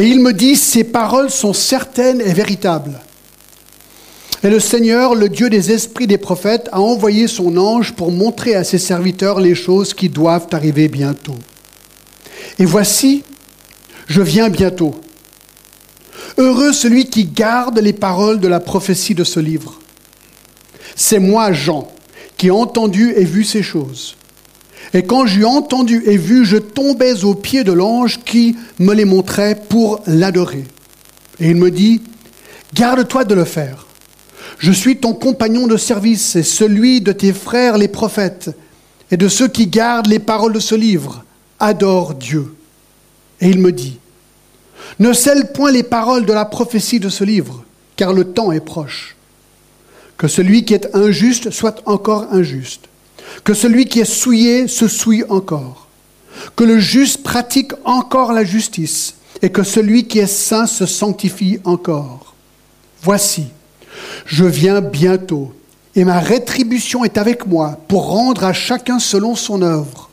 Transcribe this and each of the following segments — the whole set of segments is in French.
Et il me dit, ces paroles sont certaines et véritables. Et le Seigneur, le Dieu des esprits des prophètes, a envoyé son ange pour montrer à ses serviteurs les choses qui doivent arriver bientôt. Et voici, je viens bientôt. Heureux celui qui garde les paroles de la prophétie de ce livre. C'est moi, Jean, qui ai entendu et vu ces choses. Et quand j'eus entendu et vu, je tombais aux pieds de l'ange qui me les montrait pour l'adorer. Et il me dit, garde-toi de le faire. Je suis ton compagnon de service et celui de tes frères les prophètes et de ceux qui gardent les paroles de ce livre. Adore Dieu. Et il me dit, ne scelle point les paroles de la prophétie de ce livre, car le temps est proche. Que celui qui est injuste soit encore injuste. Que celui qui est souillé se souille encore. Que le juste pratique encore la justice. Et que celui qui est saint se sanctifie encore. Voici, je viens bientôt, et ma rétribution est avec moi pour rendre à chacun selon son œuvre.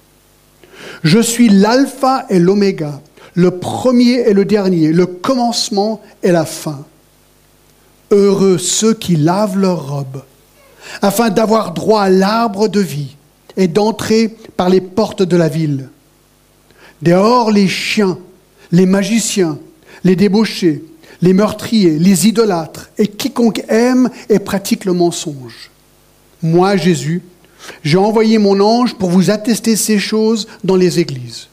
Je suis l'alpha et l'oméga, le premier et le dernier, le commencement et la fin. Heureux ceux qui lavent leurs robes, afin d'avoir droit à l'arbre de vie et d'entrer par les portes de la ville. Dehors les chiens, les magiciens, les débauchés, les meurtriers, les idolâtres et quiconque aime et pratique le mensonge. Moi, Jésus, j'ai envoyé mon ange pour vous attester ces choses dans les églises.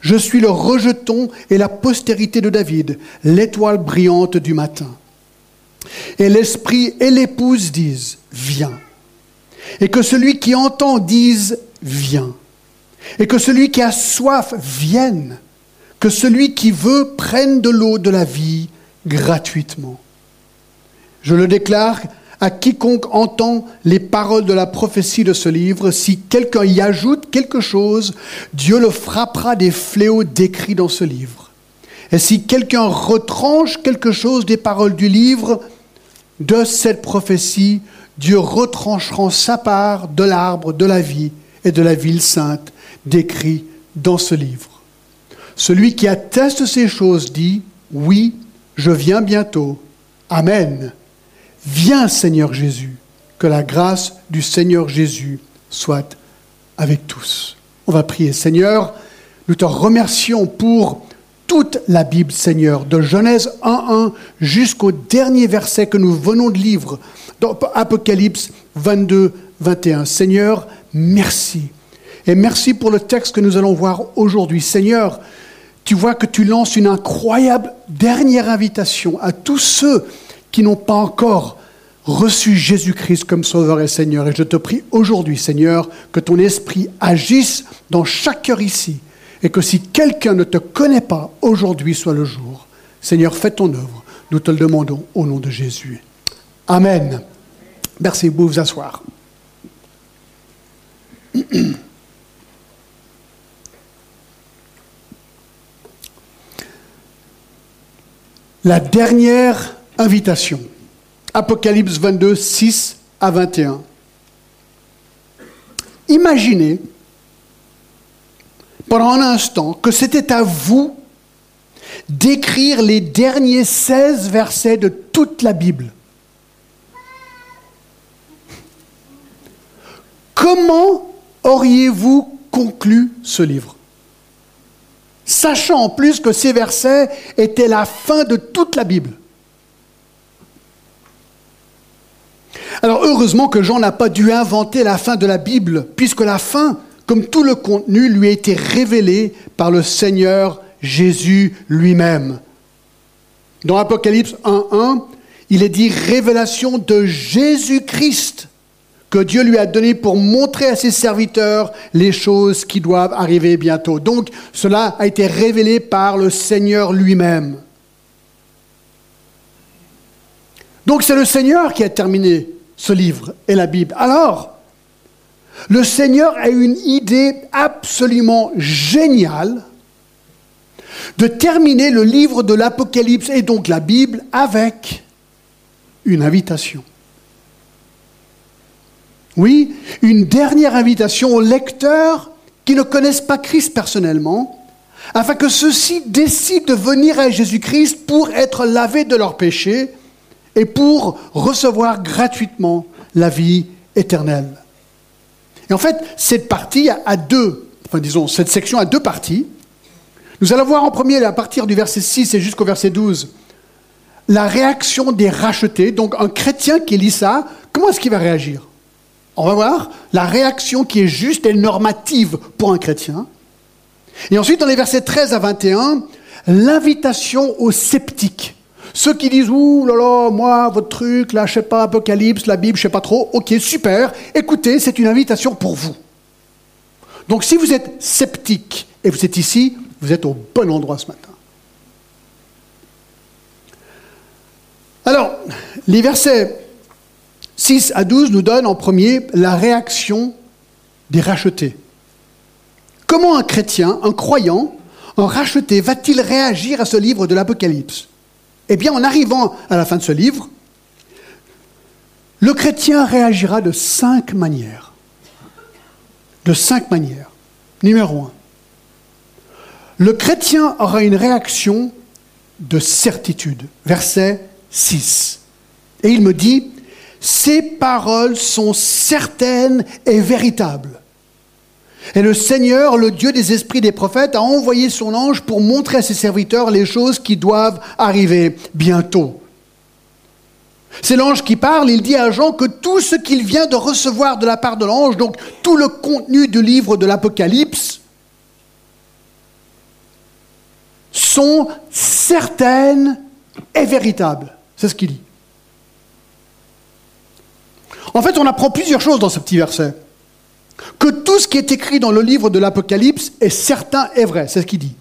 Je suis le rejeton et la postérité de David, l'étoile brillante du matin. Et l'Esprit et l'épouse disent, viens. Et que celui qui entend dise, viens. Et que celui qui a soif vienne. Que celui qui veut prenne de l'eau de la vie gratuitement. Je le déclare à quiconque entend les paroles de la prophétie de ce livre, si quelqu'un y ajoute quelque chose, Dieu le frappera des fléaux décrits dans ce livre. Et si quelqu'un retranche quelque chose des paroles du livre de cette prophétie, Dieu retranchera sa part de l'arbre de la vie et de la ville sainte décrit dans ce livre. Celui qui atteste ces choses dit, oui, je viens bientôt. Amen. Viens Seigneur Jésus, que la grâce du Seigneur Jésus soit avec tous. On va prier. Seigneur, nous te remercions pour toute la Bible, Seigneur, de Genèse 1.1 jusqu'au dernier verset que nous venons de lire, dans Apocalypse 22, 21. Seigneur, merci. Et merci pour le texte que nous allons voir aujourd'hui. Seigneur, tu vois que tu lances une incroyable dernière invitation à tous ceux qui n'ont pas encore reçu Jésus-Christ comme Sauveur et Seigneur. Et je te prie aujourd'hui, Seigneur, que ton esprit agisse dans chaque cœur ici. Et que si quelqu'un ne te connaît pas, aujourd'hui soit le jour. Seigneur, fais ton œuvre. Nous te le demandons au nom de Jésus. Amen. Merci, vous vous asseoir. La dernière invitation, Apocalypse 22, 6 à 21. Imaginez pendant un instant que c'était à vous d'écrire les derniers 16 versets de toute la Bible. Comment auriez-vous conclu ce livre? Sachant en plus que ces versets étaient la fin de toute la Bible. Alors heureusement que Jean n'a pas dû inventer la fin de la Bible, puisque la fin, comme tout le contenu, lui a été révélé par le Seigneur Jésus lui-même. Dans Apocalypse 1.1, il est dit révélation de Jésus-Christ que Dieu lui a donné pour montrer à ses serviteurs les choses qui doivent arriver bientôt. Donc cela a été révélé par le Seigneur lui-même. Donc c'est le Seigneur qui a terminé ce livre et la Bible. Alors, le Seigneur a une idée absolument géniale de terminer le livre de l'Apocalypse et donc la Bible avec une invitation. Oui, une dernière invitation aux lecteurs qui ne connaissent pas Christ personnellement afin que ceux-ci décident de venir à Jésus-Christ pour être lavés de leurs péchés et pour recevoir gratuitement la vie éternelle. Et en fait, cette partie a deux, enfin disons, cette section a deux parties. Nous allons voir en premier, à partir du verset 6 et jusqu'au verset 12, la réaction des rachetés. Donc un chrétien qui lit ça, comment est-ce qu'il va réagir? On va voir la réaction qui est juste et normative pour un chrétien. Et ensuite, dans les versets 13 à 21, l'invitation aux sceptiques. Ceux qui disent, ouh là là, moi, votre truc, là, je sais pas, Apocalypse, la Bible, je sais pas trop, ok, super, écoutez, c'est une invitation pour vous. Donc si vous êtes sceptique et vous êtes ici, vous êtes au bon endroit ce matin. Alors, les versets 6 à 12 nous donnent en premier la réaction des rachetés. Comment un chrétien, un croyant, un racheté va-t-il réagir à ce livre de l'Apocalypse? Eh bien, en arrivant à la fin de ce livre, le chrétien réagira de cinq manières. De cinq manières. Numéro un. Le chrétien aura une réaction de certitude. Verset 6. Et il me dit, ces paroles sont certaines et véritables. Et le Seigneur, le Dieu des esprits des prophètes, a envoyé son ange pour montrer à ses serviteurs les choses qui doivent arriver bientôt. C'est l'ange qui parle, il dit à Jean que tout ce qu'il vient de recevoir de la part de l'ange, donc tout le contenu du livre de l'Apocalypse, sont certaines et véritables. C'est ce qu'il dit. En fait, on apprend plusieurs choses dans ce petit verset que tout ce qui est écrit dans le livre de l'Apocalypse est certain et vrai, c'est ce qu'il dit.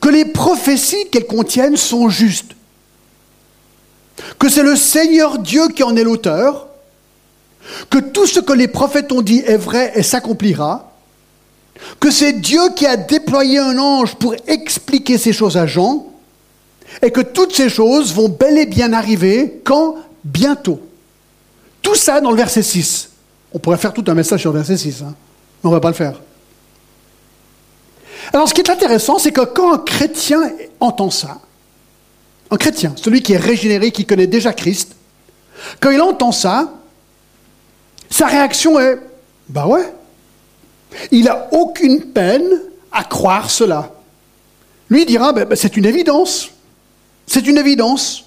Que les prophéties qu'elles contiennent sont justes. Que c'est le Seigneur Dieu qui en est l'auteur. Que tout ce que les prophètes ont dit est vrai et s'accomplira. Que c'est Dieu qui a déployé un ange pour expliquer ces choses à Jean. Et que toutes ces choses vont bel et bien arriver quand? Bientôt. Tout ça dans le verset 6. On pourrait faire tout un message sur verset 6, hein. mais on ne va pas le faire. Alors ce qui est intéressant, c'est que quand un chrétien entend ça, un chrétien, celui qui est régénéré, qui connaît déjà Christ, quand il entend ça, sa réaction est Bah ouais, il n'a aucune peine à croire cela. Lui dira ben, ben, C'est une évidence. C'est une évidence.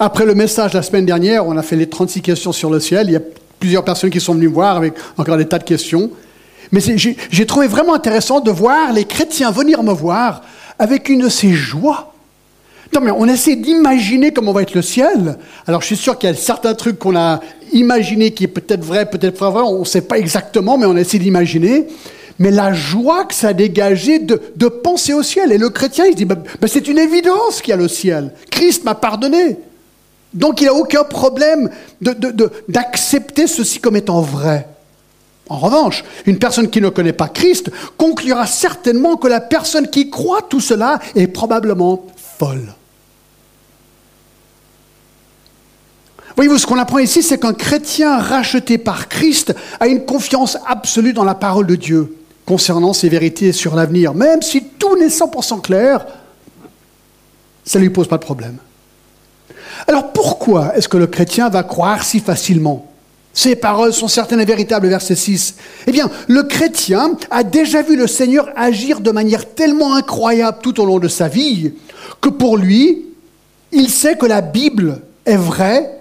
Après le message la semaine dernière, on a fait les 36 questions sur le ciel. Il y a plusieurs personnes qui sont venues me voir avec encore des tas de questions. Mais j'ai trouvé vraiment intéressant de voir les chrétiens venir me voir avec une de ces joies. Non, mais on essaie d'imaginer comment va être le ciel. Alors, je suis sûr qu'il y a certains trucs qu'on a imaginés qui est peut-être vrai, peut-être pas vrai. On ne sait pas exactement, mais on essaie d'imaginer. Mais la joie que ça a dégagé de, penser au ciel. Et le chrétien, il se dit, bah, bah, c'est une évidence qu'il y a le ciel. Christ m'a pardonné. Donc il n'a aucun problème d'accepter ceci comme étant vrai. En revanche, une personne qui ne connaît pas Christ conclura certainement que la personne qui croit tout cela est probablement folle. Voyez-vous, ce qu'on apprend ici, c'est qu'un chrétien racheté par Christ a une confiance absolue dans la parole de Dieu concernant ses vérités sur l'avenir. Même si tout n'est 100% clair, ça ne lui pose pas de problème. Alors pourquoi est-ce que le chrétien va croire si facilement? Ces paroles sont certaines et véritables, verset 6. Eh bien, le chrétien a déjà vu le Seigneur agir de manière tellement incroyable tout au long de sa vie que pour lui, il sait que la Bible est vraie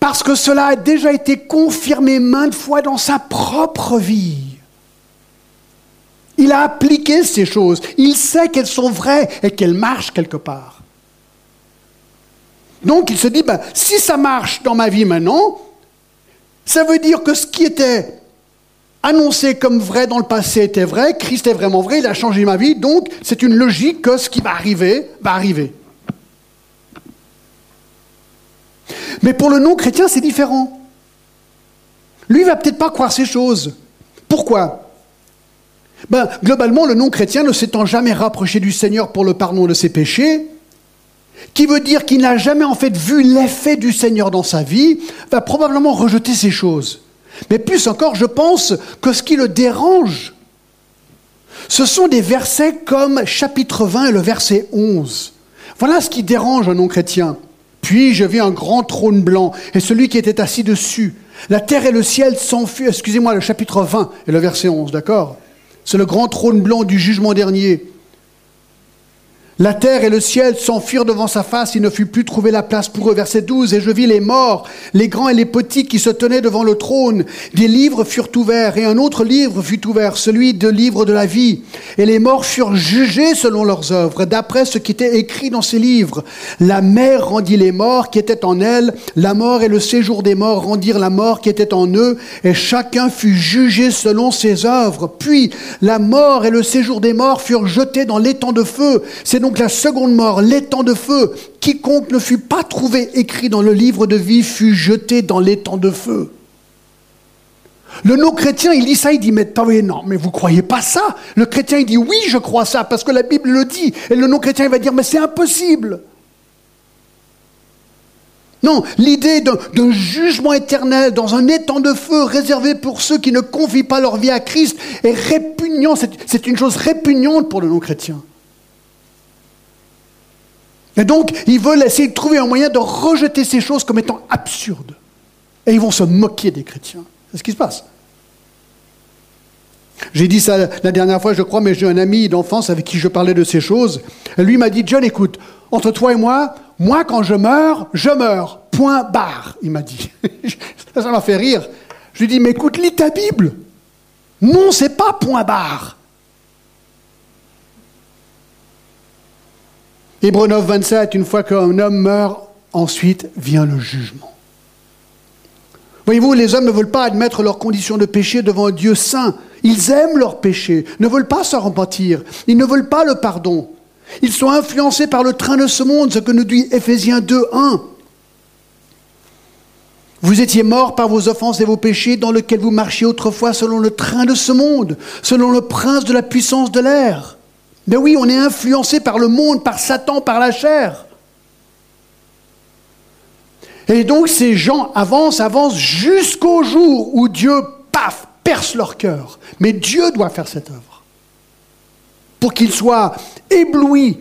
parce que cela a déjà été confirmé maintes fois dans sa propre vie. Il a appliqué ces choses, il sait qu'elles sont vraies et qu'elles marchent quelque part. Donc il se dit, ben, si ça marche dans ma vie maintenant, ça veut dire que ce qui était annoncé comme vrai dans le passé était vrai, Christ est vraiment vrai, il a changé ma vie, donc c'est une logique que ce qui va arriver va arriver. Mais pour le non-chrétien, c'est différent. Lui, il va peut-être pas croire ces choses. Pourquoi? Ben, Globalement, le non-chrétien ne s'étant jamais rapproché du Seigneur pour le pardon de ses péchés, qui veut dire qu'il n'a jamais en fait vu l'effet du Seigneur dans sa vie, va probablement rejeter ces choses. Mais plus encore, je pense que ce qui le dérange, Ce sont des versets comme chapitre 20 et le verset 11. Voilà ce qui dérange un non-chrétien. Puis je vis un grand trône blanc et celui qui était assis dessus. La terre et le ciel s'enfuient. Excusez-moi, le chapitre 20 et le verset 11, d'accord? C'est le grand trône blanc du jugement dernier. La terre et le ciel s'enfuirent devant sa face, il ne fut plus trouvé la place pour eux. Verset 12, et je vis les morts, les grands et les petits qui se tenaient devant le trône. Des livres furent ouverts, et un autre livre fut ouvert, celui de livre de la vie. Et les morts furent jugés selon leurs œuvres, d'après ce qui était écrit dans ces livres. La mer rendit les morts qui étaient en elle, la mort et le séjour des morts rendirent la mort qui était en eux, et chacun fut jugé selon ses œuvres. Puis la mort et le séjour des morts furent jetés dans l'étang de feu. La seconde mort, l'étang de feu. Quiconque ne fut pas trouvé écrit dans le livre de vie fut jeté dans l'étang de feu. Le non-chrétien, il lit ça, il dit, mais non, mais vous croyez pas ça? Le chrétien, il dit, oui, je crois ça, parce que la Bible le dit. Et le non-chrétien, il va dire, mais c'est impossible. Non, l'idée d'un jugement éternel dans un étang de feu réservé pour ceux qui ne confient pas leur vie à Christ est répugnant. C'est une chose répugnante pour le non-chrétien. Et donc, ils veulent essayer de trouver un moyen de rejeter ces choses comme étant absurdes. Et ils vont se moquer des chrétiens. C'est ce qui se passe. J'ai dit ça la dernière fois, je crois, mais j'ai un ami d'enfance avec qui je parlais de ces choses. Lui m'a dit, John, écoute, entre toi et moi, moi, quand je meurs, je meurs. Point barre, il m'a dit. ça m'a fait rire. Je lui ai dit, mais écoute, lis ta Bible. Non, c'est pas point barre. Hébreu 9, 27, une fois qu'un homme meurt, ensuite vient le jugement. Voyez-vous, les hommes ne veulent pas admettre leurs conditions de péché devant un Dieu saint. Ils aiment leur péché, ne veulent pas s'en repentir, ils ne veulent pas le pardon. Ils sont influencés par le train de ce monde, ce que nous dit Éphésiens 2, 1. Vous étiez morts par vos offenses et vos péchés dans lesquels vous marchiez autrefois selon le train de ce monde, selon le prince de la puissance de l'air mais oui, on est influencé par le monde, par Satan, par la chair. Et donc ces gens avancent, avancent jusqu'au jour où Dieu, paf, perce leur cœur. Mais Dieu doit faire cette œuvre. Pour qu'ils soient éblouis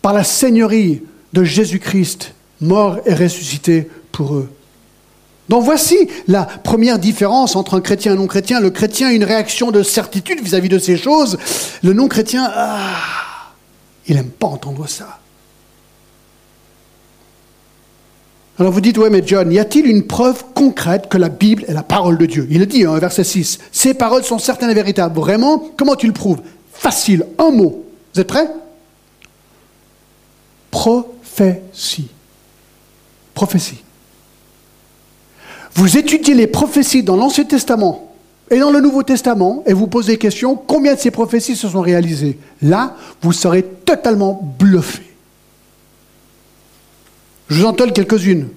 par la seigneurie de Jésus-Christ, mort et ressuscité pour eux. Donc voici la première différence entre un chrétien et un non-chrétien. Le chrétien a une réaction de certitude vis-à-vis de ces choses. Le non-chrétien, ah, il n'aime pas entendre ça. Alors vous dites, ouais, mais John, y a-t-il une preuve concrète que la Bible est la parole de Dieu? Il le dit, hein, verset 6. Ces paroles sont certaines et véritables. Vraiment Comment tu le prouves? Facile, un mot. Vous êtes prêts? Prophétie. Prophétie. Vous étudiez les prophéties dans l'Ancien Testament et dans le Nouveau Testament et vous posez question combien de ces prophéties se sont réalisées? Là, vous serez totalement bluffé. Je vous en donne quelques-unes.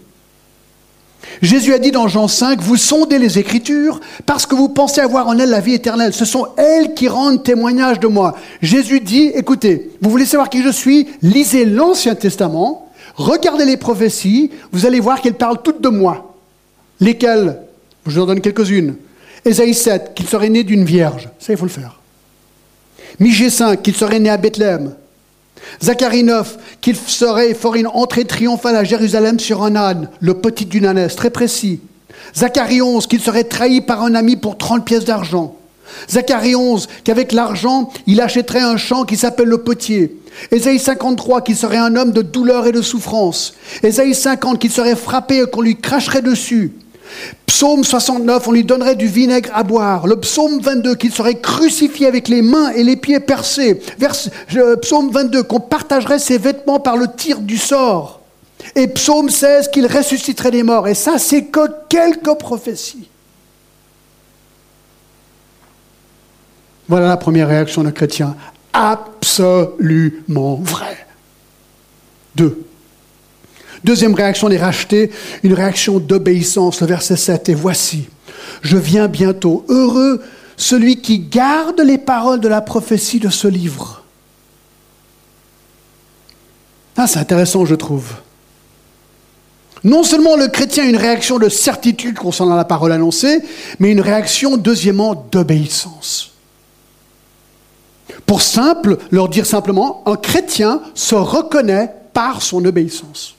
Jésus a dit dans Jean 5, vous sondez les Écritures parce que vous pensez avoir en elles la vie éternelle. Ce sont elles qui rendent témoignage de moi. Jésus dit, écoutez, vous voulez savoir qui je suis? Lisez l'Ancien Testament, regardez les prophéties, vous allez voir qu'elles parlent toutes de moi. Lesquelles Je vous en donne quelques-unes. Ésaïe 7, qu'il serait né d'une vierge. Ça, il faut le faire. Michée 5, qu'il serait né à Bethléem. Zacharie 9, qu'il serait ferait une entrée triomphale à Jérusalem sur un âne, le petit d'une ânesse, très précis. Zacharie 11, qu'il serait trahi par un ami pour 30 pièces d'argent. Zacharie 11, qu'avec l'argent, il achèterait un champ qui s'appelle le potier. Ésaïe 53, qu'il serait un homme de douleur et de souffrance. Ésaïe 50, qu'il serait frappé et qu'on lui cracherait dessus. Psaume 69, on lui donnerait du vinaigre à boire. Le psaume 22, qu'il serait crucifié avec les mains et les pieds percés. psaume 22, qu'on partagerait ses vêtements par le tir du sort. Et psaume 16, qu'il ressusciterait des morts. Et ça, c'est que quelques prophéties. Voilà la première réaction d'un chrétien. Absolument vrai. Deux. Deuxième réaction des rachetés, une réaction d'obéissance, le verset 7. Et voici, je viens bientôt. Heureux celui qui garde les paroles de la prophétie de ce livre. Ah, c'est intéressant, je trouve. Non seulement le chrétien a une réaction de certitude concernant la parole annoncée, mais une réaction, deuxièmement, d'obéissance. Pour simple, leur dire simplement, un chrétien se reconnaît par son obéissance.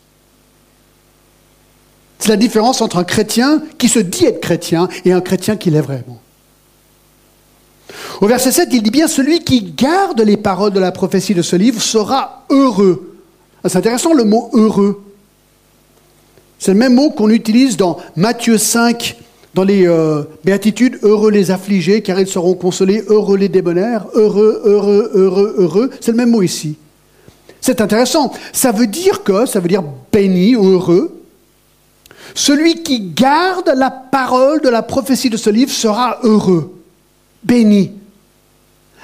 C'est la différence entre un chrétien qui se dit être chrétien et un chrétien qui l'est vraiment. Au verset 7, il dit bien, celui qui garde les paroles de la prophétie de ce livre sera heureux. Ah, c'est intéressant le mot heureux. C'est le même mot qu'on utilise dans Matthieu 5, dans les euh, béatitudes, heureux les affligés, car ils seront consolés, heureux les débonnaires, heureux, heureux, heureux, heureux. C'est le même mot ici. C'est intéressant. Ça veut dire que, ça veut dire béni ou heureux. Celui qui garde la parole de la prophétie de ce livre sera heureux, béni.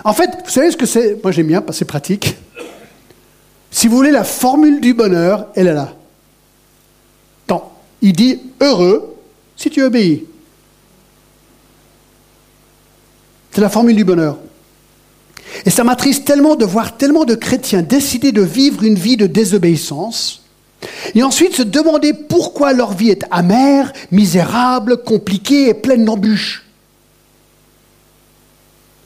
En fait, vous savez ce que c'est? Moi j'aime bien, parce que c'est pratique. Si vous voulez la formule du bonheur, elle est là. Tant. Il dit heureux si tu obéis. C'est la formule du bonheur. Et ça m'attriste tellement de voir tellement de chrétiens décider de vivre une vie de désobéissance et ensuite se demander pourquoi leur vie est amère, misérable, compliquée et pleine d'embûches.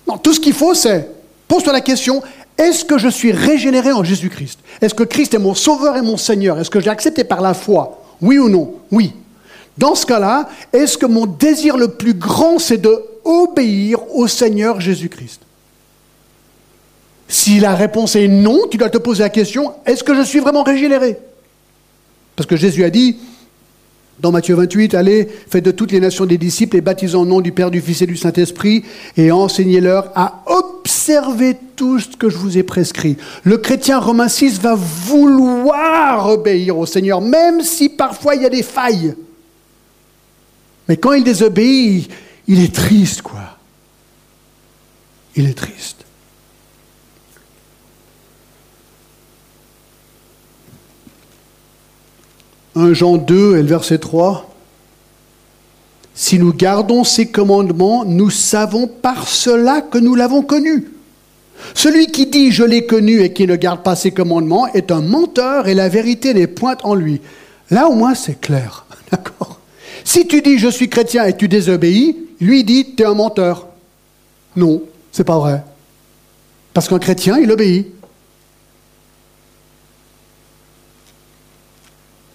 Non, tout ce qu'il faut, c'est pose-toi la question est-ce que je suis régénéré en Jésus-Christ? Est-ce que Christ est mon sauveur et mon Seigneur? Est-ce que j'ai accepté par la foi? Oui ou non? Oui. Dans ce cas-là, est-ce que mon désir le plus grand, c'est de obéir au Seigneur Jésus-Christ? Si la réponse est non, tu dois te poser la question, est-ce que je suis vraiment régénéré? Parce que Jésus a dit, dans Matthieu 28, allez, faites de toutes les nations des disciples et baptisez en nom du Père, du Fils et du Saint-Esprit et enseignez-leur à observer tout ce que je vous ai prescrit. Le chrétien romain 6 va vouloir obéir au Seigneur, même si parfois il y a des failles. Mais quand il désobéit, il est triste, quoi. Il est triste. Un Jean 2 et le verset 3. Si nous gardons ses commandements, nous savons par cela que nous l'avons connu. Celui qui dit je l'ai connu et qui ne garde pas ses commandements est un menteur et la vérité n'est point en lui. Là au moins c'est clair. D'accord Si tu dis je suis chrétien et tu désobéis, lui dit tu es un menteur. Non, c'est pas vrai. Parce qu'un chrétien, il obéit.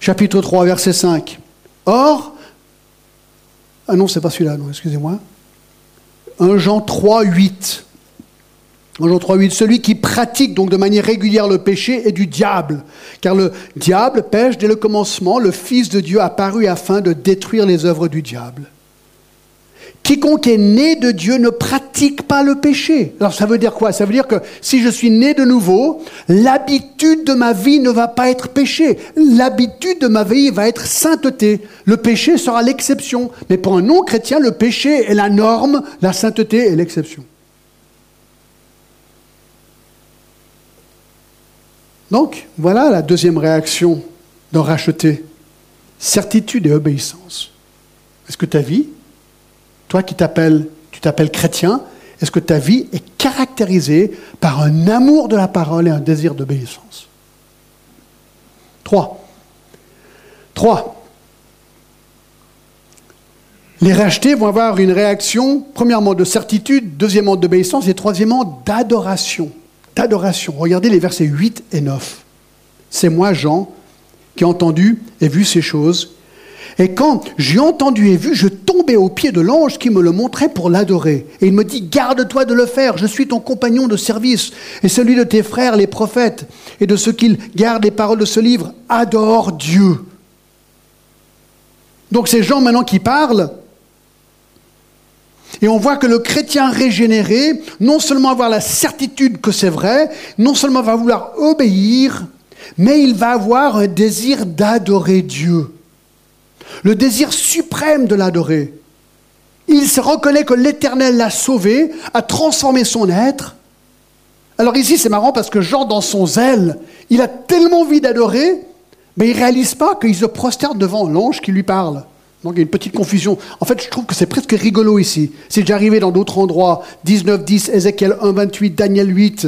Chapitre 3, verset 5. Or, ah non, c'est pas celui-là, non, excusez-moi. 1 Jean 3, 8. 1 Jean 3, 8. Celui qui pratique donc de manière régulière le péché est du diable. Car le diable pêche dès le commencement. Le Fils de Dieu apparu afin de détruire les œuvres du diable. Quiconque est né de Dieu ne pratique pas le péché. Alors ça veut dire quoi? Ça veut dire que si je suis né de nouveau, l'habitude de ma vie ne va pas être péché. L'habitude de ma vie va être sainteté. Le péché sera l'exception. Mais pour un non-chrétien, le péché est la norme, la sainteté est l'exception. Donc, voilà la deuxième réaction d'en racheter. Certitude et obéissance. Est-ce que ta vie toi qui t'appelles, tu t'appelles chrétien, est-ce que ta vie est caractérisée par un amour de la parole et un désir d'obéissance? Trois. Trois. Les rachetés vont avoir une réaction, premièrement, de certitude, deuxièmement, d'obéissance et troisièmement, d'adoration. D'adoration. Regardez les versets 8 et 9. C'est moi, Jean, qui ai entendu et vu ces choses. Et quand j'ai entendu et vu, je tombais aux pieds de l'ange qui me le montrait pour l'adorer. Et il me dit, garde-toi de le faire, je suis ton compagnon de service et celui de tes frères, les prophètes, et de ceux qui gardent les paroles de ce livre. Adore Dieu. Donc ces gens maintenant qui parlent, et on voit que le chrétien régénéré, non seulement avoir la certitude que c'est vrai, non seulement va vouloir obéir, mais il va avoir un désir d'adorer Dieu le désir suprême de l'adorer. Il se reconnaît que l'Éternel l'a sauvé, a transformé son être. Alors ici, c'est marrant parce que Jean, dans son zèle, il a tellement envie d'adorer, mais il ne réalise pas qu'il se prosterne devant l'ange qui lui parle. Donc il y a une petite confusion. En fait, je trouve que c'est presque rigolo ici. C'est déjà arrivé dans d'autres endroits. 19, 10, Ézéchiel 1, 28, Daniel 8.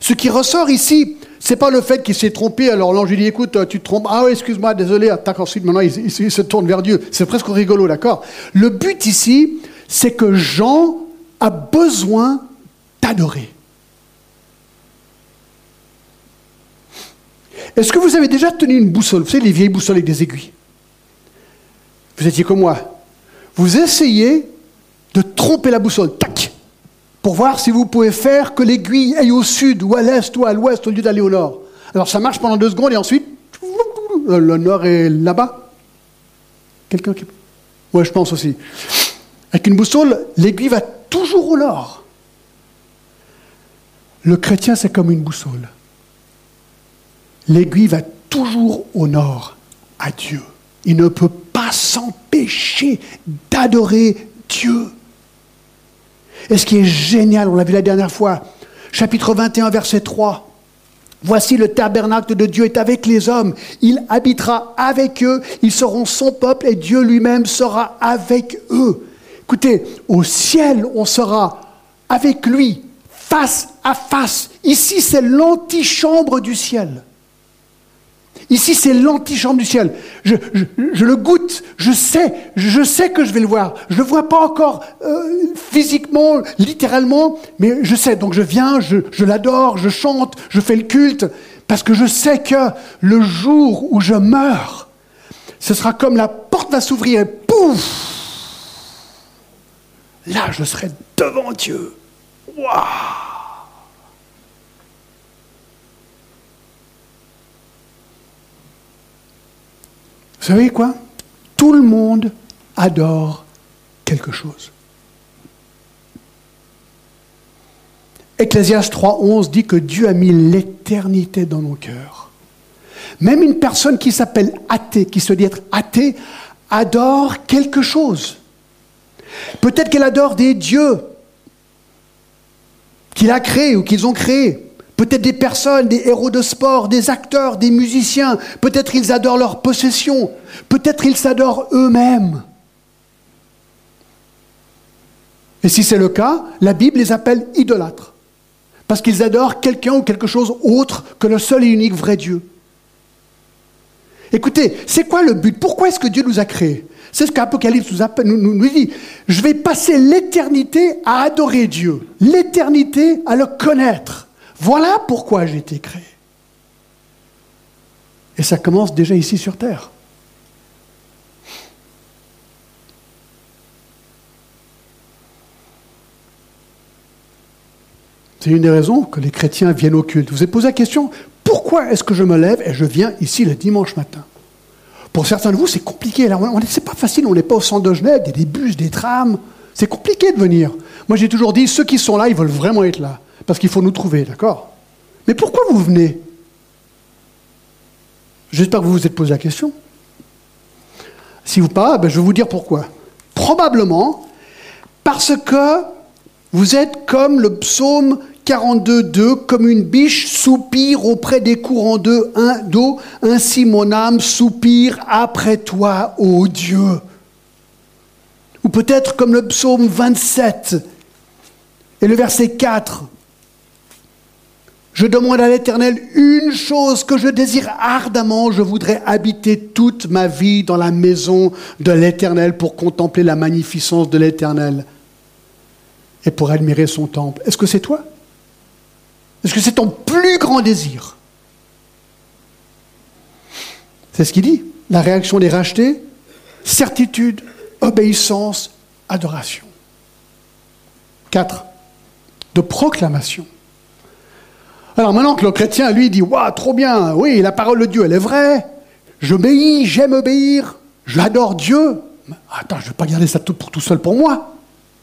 Ce qui ressort ici, c'est pas le fait qu'il s'est trompé, alors l'ange lui dit écoute, euh, tu te trompes, ah oui, excuse-moi, désolé, ah, attaque ensuite, maintenant il se tourne vers Dieu. C'est presque rigolo, d'accord? Le but ici, c'est que Jean a besoin d'adorer. Est-ce que vous avez déjà tenu une boussole? Vous savez, les vieilles boussoles avec des aiguilles. Vous étiez comme moi. Vous essayez de tromper la boussole. Tac pour voir si vous pouvez faire que l'aiguille aille au sud ou à l'est ou à l'ouest au lieu d'aller au nord. Alors ça marche pendant deux secondes et ensuite, le nord est là-bas. Quelqu'un qui... Oui, je pense aussi. Avec une boussole, l'aiguille va toujours au nord. Le chrétien, c'est comme une boussole. L'aiguille va toujours au nord, à Dieu. Il ne peut pas s'empêcher d'adorer Dieu. Et ce qui est génial, on l'a vu la dernière fois, chapitre 21, verset 3. Voici le tabernacle de Dieu est avec les hommes. Il habitera avec eux, ils seront son peuple et Dieu lui-même sera avec eux. Écoutez, au ciel, on sera avec lui, face à face. Ici, c'est l'antichambre du ciel. Ici, c'est l'antichambre du ciel. Je, le goûte, je sais, je sais que je vais le voir. Je ne le vois pas encore euh, physiquement, littéralement, mais je sais. Donc je viens, je, l'adore, je chante, je fais le culte, parce que je sais que le jour où je meurs, ce sera comme la porte va s'ouvrir et pouf Là, je serai devant Dieu. Waouh savez quoi? Tout le monde adore quelque chose. Ecclésias 3.11 dit que Dieu a mis l'éternité dans nos cœurs. Même une personne qui s'appelle athée, qui se dit être athée, adore quelque chose. Peut-être qu'elle adore des dieux qu'il a créés ou qu'ils ont créés. Peut-être des personnes, des héros de sport, des acteurs, des musiciens. Peut-être ils adorent leur possession. Peut-être ils s'adorent eux-mêmes. Et si c'est le cas, la Bible les appelle idolâtres. Parce qu'ils adorent quelqu'un ou quelque chose autre que le seul et unique vrai Dieu. Écoutez, c'est quoi le but? Pourquoi est-ce que Dieu nous a créés? C'est ce qu'Apocalypse nous, nous, nous dit. Je vais passer l'éternité à adorer Dieu, l'éternité à le connaître. Voilà pourquoi j'ai été créé. Et ça commence déjà ici sur Terre. C'est une des raisons que les chrétiens viennent au culte. Vous avez posé la question, pourquoi est-ce que je me lève et je viens ici le dimanche matin? Pour certains de vous, c'est compliqué. Ce n'est pas facile, on n'est pas au centre de Genève, il y a des bus, des trams. C'est compliqué de venir. Moi, j'ai toujours dit, ceux qui sont là, ils veulent vraiment être là parce qu'il faut nous trouver, d'accord? Mais pourquoi vous venez? J'espère que vous vous êtes posé la question. Si vous pas, ben je vais vous dire pourquoi. Probablement parce que vous êtes comme le psaume 42.2, comme une biche soupire auprès des courants d'eau, ainsi mon âme soupire après toi, ô Dieu. Ou peut-être comme le psaume 27 et le verset 4, je demande à l'Éternel une chose que je désire ardemment, je voudrais habiter toute ma vie dans la maison de l'Éternel pour contempler la magnificence de l'Éternel et pour admirer son temple. Est-ce que c'est toi? Est-ce que c'est ton plus grand désir? C'est ce qu'il dit. La réaction des rachetés, certitude, obéissance, adoration. 4. De proclamation. Alors maintenant que le chrétien, lui, dit Waouh, trop bien, oui, la parole de Dieu, elle est vraie, j'obéis, j'aime obéir, j'adore Dieu. Attends, je ne vais pas garder ça tout pour tout seul pour moi.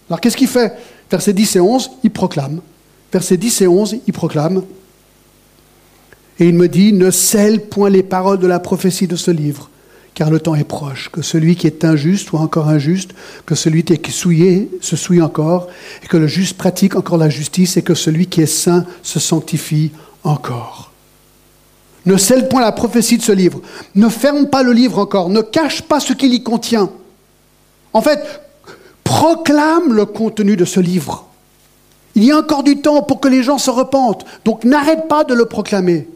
Alors qu'est-ce qu'il fait? Versets 10 et 11, il proclame. Versets 10 et 11, il proclame. Et il me dit Ne scelle point les paroles de la prophétie de ce livre, car le temps est proche, que celui qui est injuste soit encore injuste, que celui qui est souillé se souille encore, et que le juste pratique encore la justice, et que celui qui est saint se sanctifie encore. Ne scelle point la prophétie de ce livre, ne ferme pas le livre encore, ne cache pas ce qu'il y contient. En fait, proclame le contenu de ce livre. Il y a encore du temps pour que les gens se repentent, donc n'arrête pas de le proclamer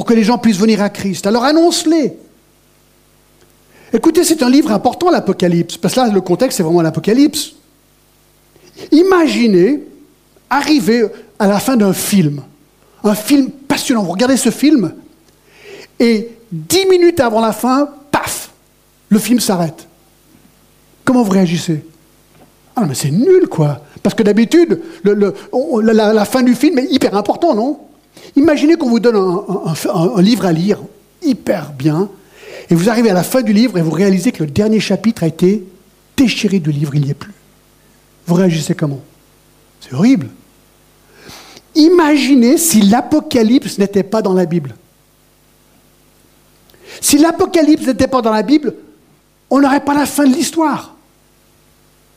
pour que les gens puissent venir à Christ. Alors annonce-les. Écoutez, c'est un livre important, l'Apocalypse, parce que là, le contexte, c'est vraiment l'Apocalypse. Imaginez arriver à la fin d'un film, un film passionnant. Vous regardez ce film, et dix minutes avant la fin, paf, le film s'arrête. Comment vous réagissez? Ah non, mais c'est nul, quoi. Parce que d'habitude, la, fin du film est hyper important, non? Imaginez qu'on vous donne un, livre à lire, hyper bien, et vous arrivez à la fin du livre et vous réalisez que le dernier chapitre a été déchiré du livre, il n'y est plus. Vous réagissez comment? C'est horrible. Imaginez si l'Apocalypse n'était pas dans la Bible. Si l'Apocalypse n'était pas dans la Bible, on n'aurait pas la fin de l'histoire.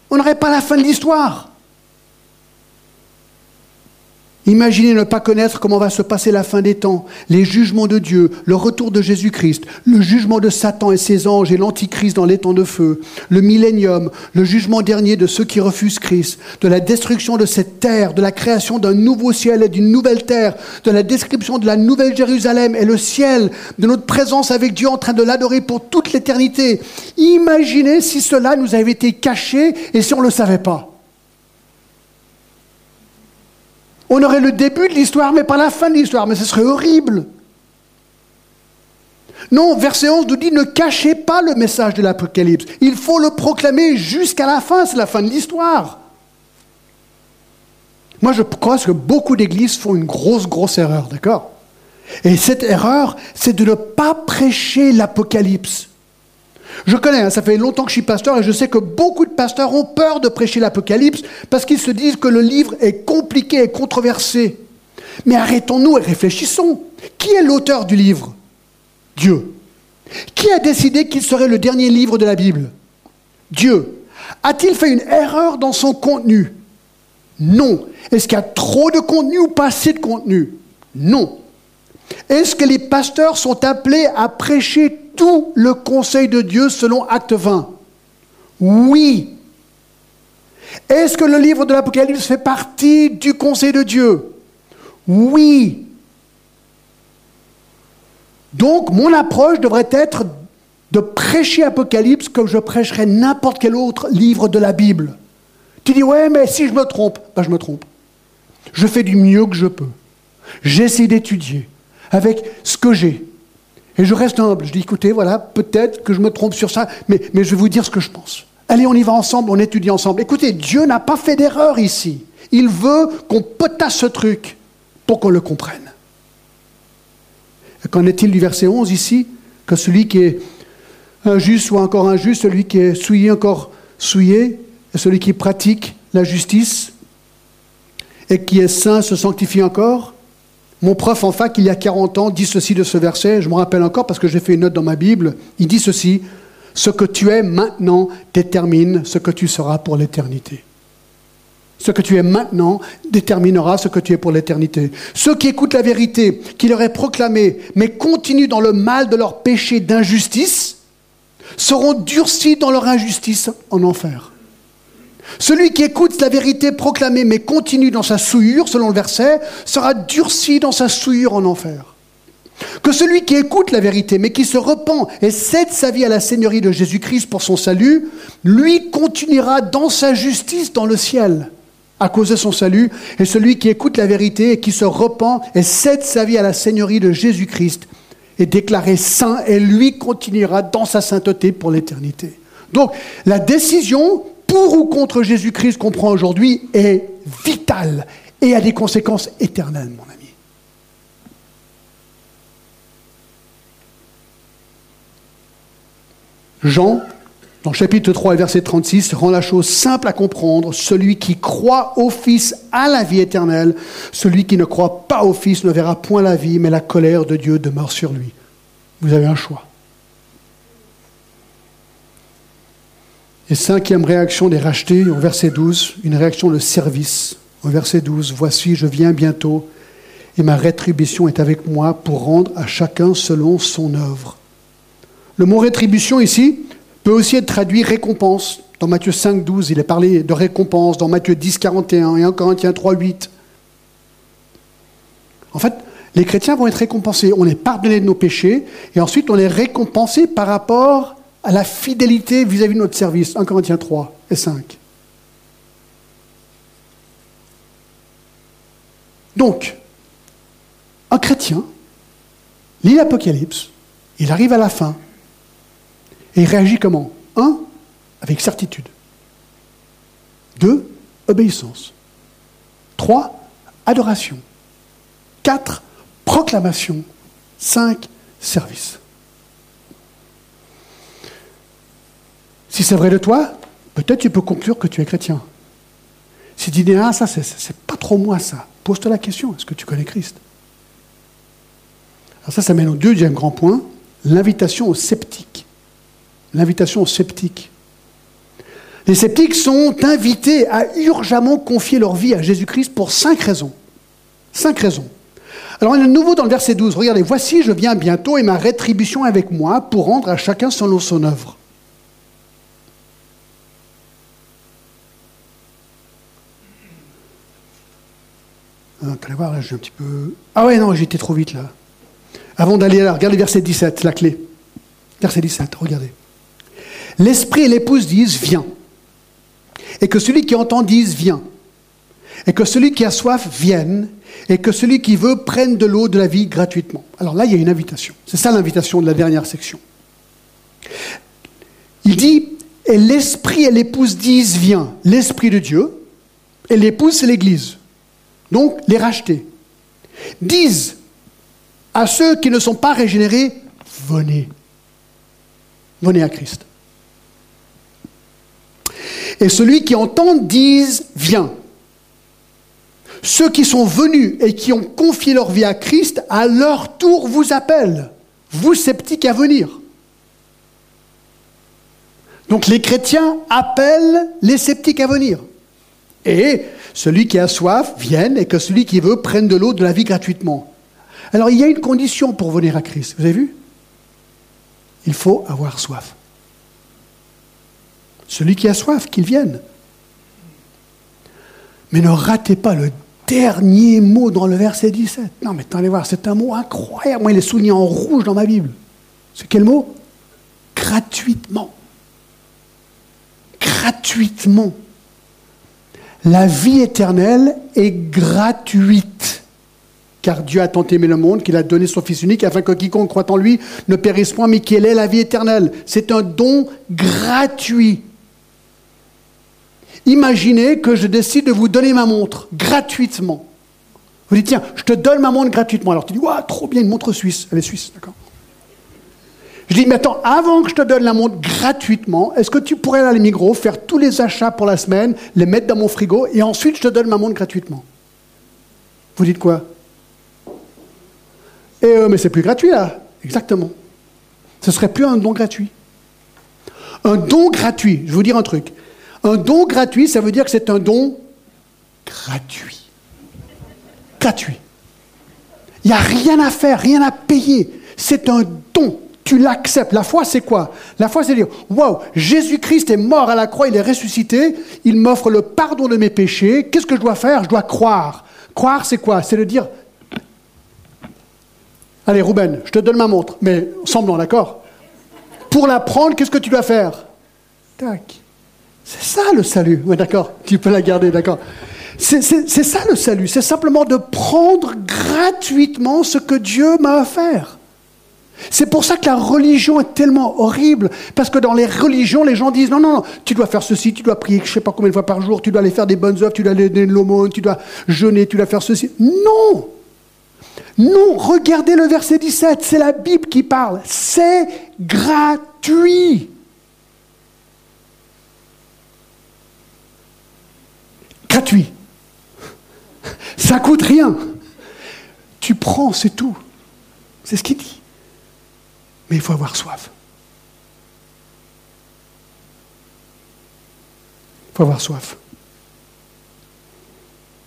On n'aurait pas la fin de l'histoire. Imaginez ne pas connaître comment va se passer la fin des temps, les jugements de Dieu, le retour de Jésus-Christ, le jugement de Satan et ses anges et l'antichrist dans les temps de feu, le millénium, le jugement dernier de ceux qui refusent Christ, de la destruction de cette terre, de la création d'un nouveau ciel et d'une nouvelle terre, de la description de la nouvelle Jérusalem et le ciel, de notre présence avec Dieu en train de l'adorer pour toute l'éternité. Imaginez si cela nous avait été caché et si on ne le savait pas. On aurait le début de l'histoire, mais pas la fin de l'histoire. Mais ce serait horrible. Non, verset 11 nous dit ne cachez pas le message de l'Apocalypse. Il faut le proclamer jusqu'à la fin, c'est la fin de l'histoire. Moi, je crois que beaucoup d'églises font une grosse, grosse erreur, d'accord? Et cette erreur, c'est de ne pas prêcher l'Apocalypse. Je connais, hein, ça fait longtemps que je suis pasteur et je sais que beaucoup de pasteurs ont peur de prêcher l'Apocalypse parce qu'ils se disent que le livre est compliqué et controversé. Mais arrêtons-nous et réfléchissons. Qui est l'auteur du livre? Dieu. Qui a décidé qu'il serait le dernier livre de la Bible? Dieu. A-t-il fait une erreur dans son contenu? Non. Est-ce qu'il y a trop de contenu ou pas assez de contenu? Non. Est-ce que les pasteurs sont appelés à prêcher tout le conseil de Dieu selon Acte 20 Oui. Est-ce que le livre de l'Apocalypse fait partie du conseil de Dieu? Oui. Donc mon approche devrait être de prêcher Apocalypse comme je prêcherais n'importe quel autre livre de la Bible. Tu dis, ouais, mais si je me trompe, ben je me trompe. Je fais du mieux que je peux. J'essaie d'étudier avec ce que j'ai. Et je reste humble. Je dis, écoutez, voilà, peut-être que je me trompe sur ça, mais, je vais vous dire ce que je pense. Allez, on y va ensemble, on étudie ensemble. Écoutez, Dieu n'a pas fait d'erreur ici. Il veut qu'on potasse ce truc pour qu'on le comprenne. Qu'en est-il du verset 11 ici? Que celui qui est injuste soit encore injuste, celui qui est souillé encore souillé, et celui qui pratique la justice et qui est saint se sanctifie encore? Mon prof en fac, il y a 40 ans, dit ceci de ce verset, je me rappelle encore parce que j'ai fait une note dans ma Bible, il dit ceci, ce que tu es maintenant détermine ce que tu seras pour l'éternité. Ce que tu es maintenant déterminera ce que tu es pour l'éternité. Ceux qui écoutent la vérité, qui leur est proclamée, mais continuent dans le mal de leur péché d'injustice, seront durcis dans leur injustice en enfer. Celui qui écoute la vérité proclamée mais continue dans sa souillure, selon le verset, sera durci dans sa souillure en enfer. Que celui qui écoute la vérité mais qui se repent et cède sa vie à la Seigneurie de Jésus-Christ pour son salut, lui continuera dans sa justice dans le ciel à cause de son salut. Et celui qui écoute la vérité et qui se repent et cède sa vie à la Seigneurie de Jésus-Christ est déclaré saint et lui continuera dans sa sainteté pour l'éternité. Donc la décision pour ou contre Jésus-Christ qu'on prend aujourd'hui est vital et a des conséquences éternelles, mon ami. Jean, dans chapitre 3 verset 36, rend la chose simple à comprendre. Celui qui croit au Fils a la vie éternelle. Celui qui ne croit pas au Fils ne verra point la vie, mais la colère de Dieu demeure sur lui. Vous avez un choix. Et cinquième réaction des rachetés, au verset 12, une réaction de service. Au verset 12, Voici, je viens bientôt, et ma rétribution est avec moi pour rendre à chacun selon son œuvre. Le mot rétribution ici peut aussi être traduit récompense. Dans Matthieu 5, 12, il est parlé de récompense. Dans Matthieu 10, 41 et 1 Corinthiens 3, 8. En fait, les chrétiens vont être récompensés. On est pardonné de nos péchés et ensuite on est récompensé par rapport à la fidélité vis-à-vis de notre service. 1 Corinthiens 3 et 5. Donc, Un chrétien lit l'Apocalypse, il arrive à la fin, et il réagit comment? Un, avec certitude. Deux, obéissance. Trois, adoration. Quatre, proclamation. Cinq, service. Si c'est vrai de toi, peut-être tu peux conclure que tu es chrétien. Si tu dis, ah, ça, c'est pas trop moi, ça, pose-toi la question, est-ce que tu connais Christ? Alors ça, ça mène au deuxième grand point, l'invitation aux sceptiques. L'invitation aux sceptiques. Les sceptiques sont invités à urgemment confier leur vie à Jésus-Christ pour cinq raisons. Cinq raisons. Alors, y a de nouveau dans le verset 12. Regardez, voici, je viens bientôt et ma rétribution avec moi pour rendre à chacun selon son œuvre. Ah, allez voir, j'ai un petit peu. Ah ouais, non, j'étais trop vite là. Avant d'aller là, regardez verset 17, la clé. Verset 17, regardez. L'esprit et l'épouse disent Viens. Et que celui qui entend dise Viens. Et que celui qui a soif vienne. Et que celui qui veut prenne de l'eau de la vie gratuitement. Alors là, il y a une invitation. C'est ça l'invitation de la dernière section. Il dit Et l'esprit et l'épouse disent Viens. L'esprit de Dieu. Et l'épouse, c'est l'Église. Donc, les racheter. Disent à ceux qui ne sont pas régénérés Venez. Venez à Christ. Et celui qui entend dise, viens. Ceux qui sont venus et qui ont confié leur vie à Christ, à leur tour vous appellent, vous sceptiques à venir. Donc les chrétiens appellent les sceptiques à venir. Et celui qui a soif vienne et que celui qui veut prenne de l'eau de la vie gratuitement. Alors il y a une condition pour venir à Christ, vous avez vu? Il faut avoir soif. Celui qui a soif, qu'il vienne. Mais ne ratez pas le dernier mot dans le verset 17. Non, mais allez voir, c'est un mot incroyable. Moi, il est souligné en rouge dans ma Bible. C'est quel mot? Gratuitement. Gratuitement. La vie éternelle est gratuite. Car Dieu a tant aimé le monde qu'il a donné son Fils unique afin que quiconque croit en lui ne périsse point, mais qu'il ait la vie éternelle. C'est un don gratuit. Imaginez que je décide de vous donner ma montre gratuitement. Vous dites, tiens, je te donne ma montre gratuitement. Alors tu dis, waouh, trop bien, une montre suisse. Elle est suisse, d'accord Je dis, mais attends, avant que je te donne la montre gratuitement, est-ce que tu pourrais aller à l'émigro, faire tous les achats pour la semaine, les mettre dans mon frigo, et ensuite je te donne ma montre gratuitement? Vous dites quoi? Et euh, mais c'est plus gratuit là. Exactement. Ce serait plus un don gratuit. Un don gratuit, je vais vous dire un truc. Un don gratuit, ça veut dire que c'est un don gratuit. Gratuit. Il n'y a rien à faire, rien à payer. C'est un don. Tu l'acceptes. La foi, c'est quoi? La foi, c'est dire Waouh, Jésus-Christ est mort à la croix, il est ressuscité, il m'offre le pardon de mes péchés. Qu'est-ce que je dois faire? Je dois croire. Croire, c'est quoi? C'est de dire Allez, Rouben, je te donne ma montre, mais semblons, d'accord? Pour la prendre, qu'est-ce que tu dois faire? Tac. C'est ça le salut. Oui, d'accord, tu peux la garder, d'accord. C'est ça le salut, c'est simplement de prendre gratuitement ce que Dieu m'a offert. C'est pour ça que la religion est tellement horrible, parce que dans les religions, les gens disent non, non, non, tu dois faire ceci, tu dois prier je ne sais pas combien de fois par jour, tu dois aller faire des bonnes œuvres, tu dois aller donner de l'aumône, tu dois jeûner, tu dois faire ceci. Non Non, regardez le verset 17, c'est la Bible qui parle. C'est gratuit. gratuit. Ça coûte rien. Tu prends, c'est tout. C'est ce qu'il dit. Mais il faut avoir soif. Il faut avoir soif.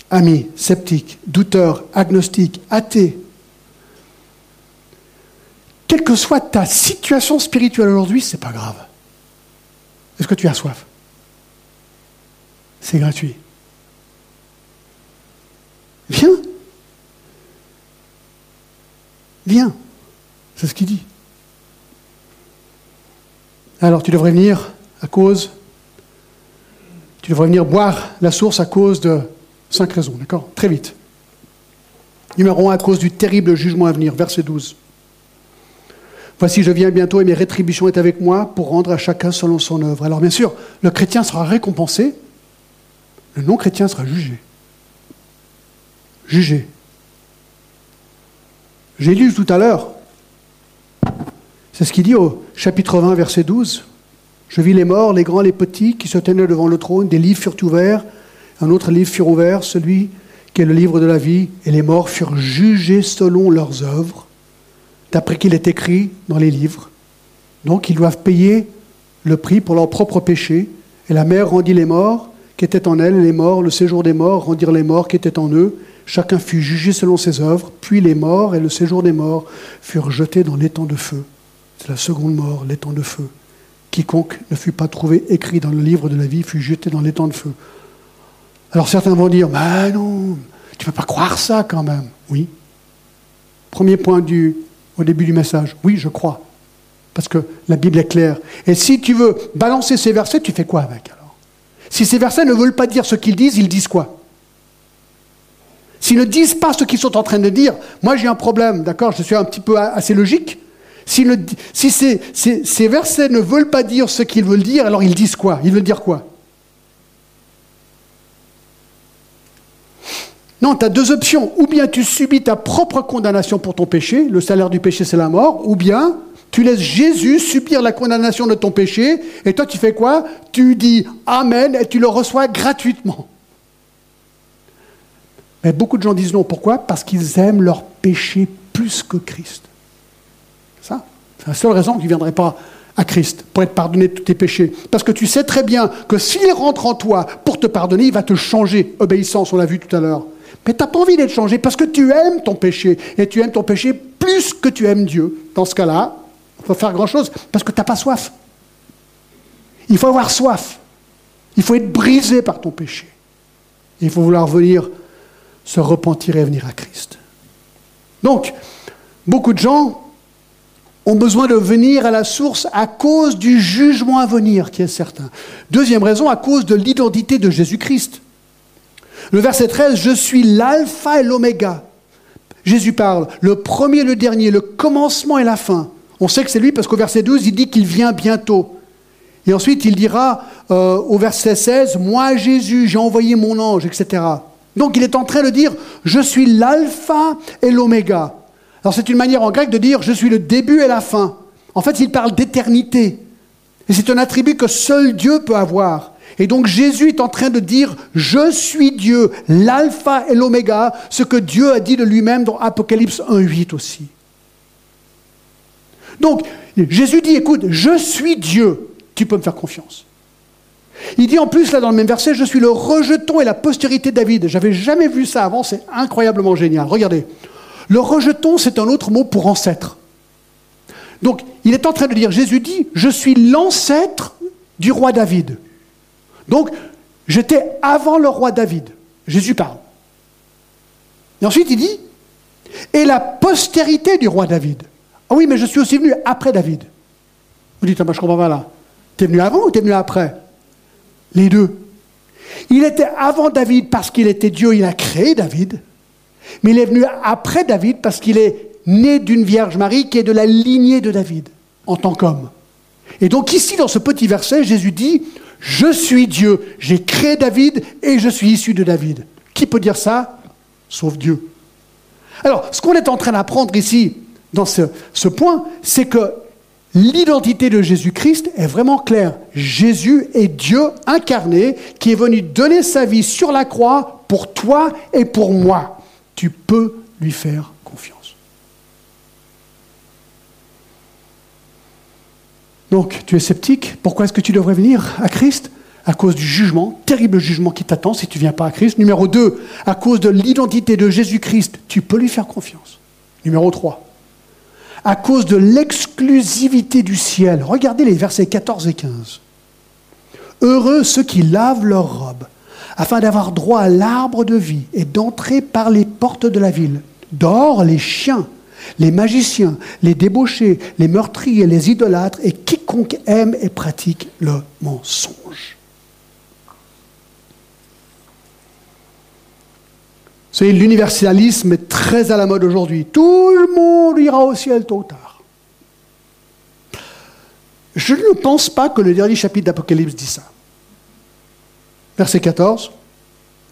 Ami, sceptique, douteur, agnostique, athée, quelle que soit ta situation spirituelle aujourd'hui, ce n'est pas grave. Est-ce que tu as soif? C'est gratuit. Viens. Viens. C'est ce qu'il dit. Alors tu devrais venir à cause, tu devrais venir boire la source à cause de cinq raisons, d'accord? Très vite. Numéro 1, à cause du terrible jugement à venir, verset 12. Voici, je viens bientôt et mes rétributions est avec moi pour rendre à chacun selon son œuvre. Alors bien sûr, le chrétien sera récompensé, le non-chrétien sera jugé. Jugé. J'ai lu tout à l'heure, c'est ce qu'il dit au chapitre 20, verset 12. Je vis les morts, les grands, les petits, qui se tenaient devant le trône, des livres furent ouverts, un autre livre fut ouvert, celui qui est le livre de la vie, et les morts furent jugés selon leurs œuvres, d'après qu'il est écrit dans les livres. Donc ils doivent payer le prix pour leurs propres péchés, et la mère rendit les morts qui étaient en elle, les morts, le séjour des morts rendirent les morts qui étaient en eux, chacun fut jugé selon ses œuvres, puis les morts et le séjour des morts furent jetés dans l'étang de feu. C'est la seconde mort, l'étang de feu. Quiconque ne fut pas trouvé écrit dans le livre de la vie fut jeté dans l'étang de feu. Alors certains vont dire, mais non, tu ne peux pas croire ça quand même. Oui. Premier point du, au début du message. Oui, je crois. Parce que la Bible est claire. Et si tu veux balancer ces versets, tu fais quoi avec alors? Si ces versets ne veulent pas dire ce qu'ils disent, ils disent quoi? S'ils ne disent pas ce qu'ils sont en train de dire, moi j'ai un problème, d'accord? Je suis un petit peu assez logique. Si, ces, ces versets ne veulent pas dire ce qu'ils veulent dire, alors ils disent quoi? Ils veulent dire quoi? Non, tu as deux options. Ou bien tu subis ta propre condamnation pour ton péché, le salaire du péché c'est la mort, ou bien tu laisses Jésus subir la condamnation de ton péché, et toi tu fais quoi? Tu dis Amen et tu le reçois gratuitement. Mais beaucoup de gens disent non. Pourquoi? Parce qu'ils aiment leur péché plus que Christ. C'est la seule raison qu'ils ne viendraient pas à Christ pour être pardonné de tous tes péchés. Parce que tu sais très bien que s'il rentre en toi pour te pardonner, il va te changer. Obéissance, on l'a vu tout à l'heure. Mais tu n'as pas envie d'être changé parce que tu aimes ton péché. Et tu aimes ton péché plus que tu aimes Dieu. Dans ce cas-là, il faut faire grand-chose parce que tu n'as pas soif. Il faut avoir soif. Il faut être brisé par ton péché. Il faut vouloir venir se repentir et venir à Christ. Donc, beaucoup de gens ont besoin de venir à la source à cause du jugement à venir, qui est certain. Deuxième raison, à cause de l'identité de Jésus-Christ. Le verset 13, je suis l'alpha et l'oméga. Jésus parle, le premier et le dernier, le commencement et la fin. On sait que c'est lui parce qu'au verset 12, il dit qu'il vient bientôt. Et ensuite, il dira euh, au verset 16, moi Jésus, j'ai envoyé mon ange, etc. Donc il est en train de dire, je suis l'alpha et l'oméga. Alors c'est une manière en grec de dire, je suis le début et la fin. En fait, il parle d'éternité. Et c'est un attribut que seul Dieu peut avoir. Et donc Jésus est en train de dire, je suis Dieu, l'alpha et l'oméga, ce que Dieu a dit de lui-même dans Apocalypse 1.8 aussi. Donc Jésus dit, écoute, je suis Dieu, tu peux me faire confiance. Il dit en plus, là dans le même verset, je suis le rejeton et la postérité de David. J'avais jamais vu ça avant, c'est incroyablement génial. Regardez, le rejeton, c'est un autre mot pour ancêtre. Donc, il est en train de dire, Jésus dit, je suis l'ancêtre du roi David. Donc, j'étais avant le roi David. Jésus parle. Et ensuite, il dit, et la postérité du roi David. Ah oui, mais je suis aussi venu après David. Vous dites, ah ben, je comprends pas là. es venu avant ou es venu après? Les deux. Il était avant David parce qu'il était Dieu, il a créé David. Mais il est venu après David parce qu'il est né d'une Vierge Marie qui est de la lignée de David en tant qu'homme. Et donc ici, dans ce petit verset, Jésus dit, je suis Dieu, j'ai créé David et je suis issu de David. Qui peut dire ça? Sauf Dieu. Alors, ce qu'on est en train d'apprendre ici, dans ce, point, c'est que l'identité de Jésus-Christ est vraiment claire. Jésus est Dieu incarné qui est venu donner sa vie sur la croix pour toi et pour moi. Tu peux lui faire confiance. Donc, tu es sceptique. Pourquoi est-ce que tu devrais venir à Christ? À cause du jugement, terrible jugement qui t'attend si tu ne viens pas à Christ. Numéro 2, à cause de l'identité de Jésus-Christ, tu peux lui faire confiance. Numéro 3, à cause de l'exclusivité du ciel. Regardez les versets 14 et 15. Heureux ceux qui lavent leurs robes, afin d'avoir droit à l'arbre de vie et d'entrer par les portes de la ville. Dehors, les chiens les magiciens, les débauchés, les meurtriers, les idolâtres et quiconque aime et pratique le mensonge. Savez, l'universalisme est très à la mode aujourd'hui. Tout le monde ira au ciel tôt ou tard. Je ne pense pas que le dernier chapitre d'Apocalypse dit ça. Verset 14.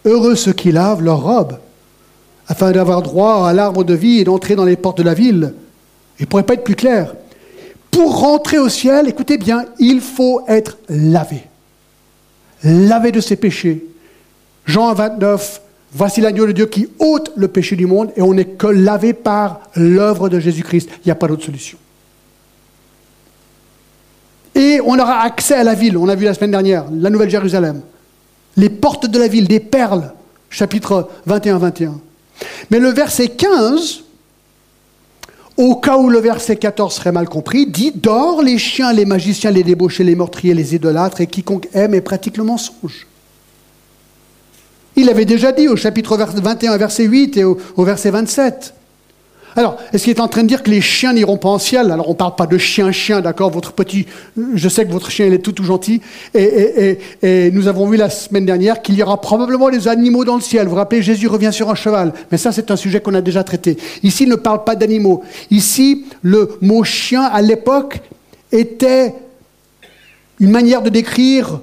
Heureux ceux qui lavent leurs robes, afin d'avoir droit à l'arbre de vie et d'entrer dans les portes de la ville. Il ne pourrait pas être plus clair. Pour rentrer au ciel, écoutez bien, il faut être lavé. Lavé de ses péchés. Jean 29, voici l'agneau de Dieu qui ôte le péché du monde et on n'est que lavé par l'œuvre de Jésus-Christ. Il n'y a pas d'autre solution. Et on aura accès à la ville, on a vu la semaine dernière, la Nouvelle Jérusalem. Les portes de la ville, des perles, chapitre 21-21. Mais le verset 15, au cas où le verset 14 serait mal compris, dit Dors les chiens, les magiciens, les débauchés, les meurtriers, les idolâtres, et quiconque aime et pratique le mensonge. Il avait déjà dit au chapitre 21, verset 8 et au, au verset 27. Alors, est-ce qu'il est en train de dire que les chiens n'iront pas en ciel? Alors, on ne parle pas de chien-chien, d'accord? Votre petit, je sais que votre chien, est tout, tout gentil. Et, nous avons vu la semaine dernière qu'il y aura probablement des animaux dans le ciel. Vous vous rappelez, Jésus revient sur un cheval. Mais ça, c'est un sujet qu'on a déjà traité. Ici, il ne parle pas d'animaux. Ici, le mot chien, à l'époque, était une manière de décrire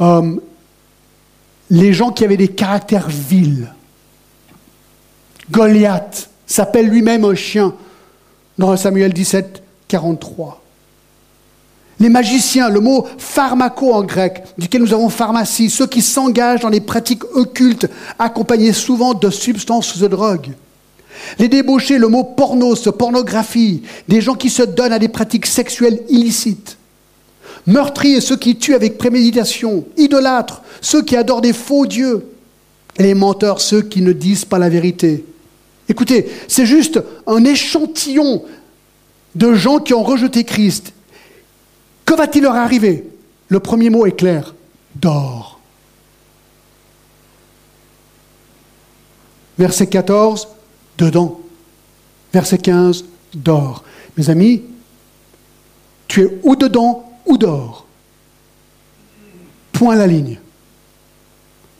euh, les gens qui avaient des caractères vils. Goliath s'appelle lui-même un chien dans Samuel 17, 43. Les magiciens, le mot pharmaco en grec, duquel nous avons pharmacie, ceux qui s'engagent dans les pratiques occultes, accompagnés souvent de substances de drogue. Les débauchés, le mot pornos, pornographie, des gens qui se donnent à des pratiques sexuelles illicites. Meurtriers, ceux qui tuent avec préméditation. Idolâtres, ceux qui adorent des faux dieux. Les menteurs, ceux qui ne disent pas la vérité. Écoutez, c'est juste un échantillon de gens qui ont rejeté Christ. Que va-t-il leur arriver Le premier mot est clair, dors. Verset 14, dedans. Verset 15, dors. Mes amis, tu es ou dedans ou dehors. Point la ligne.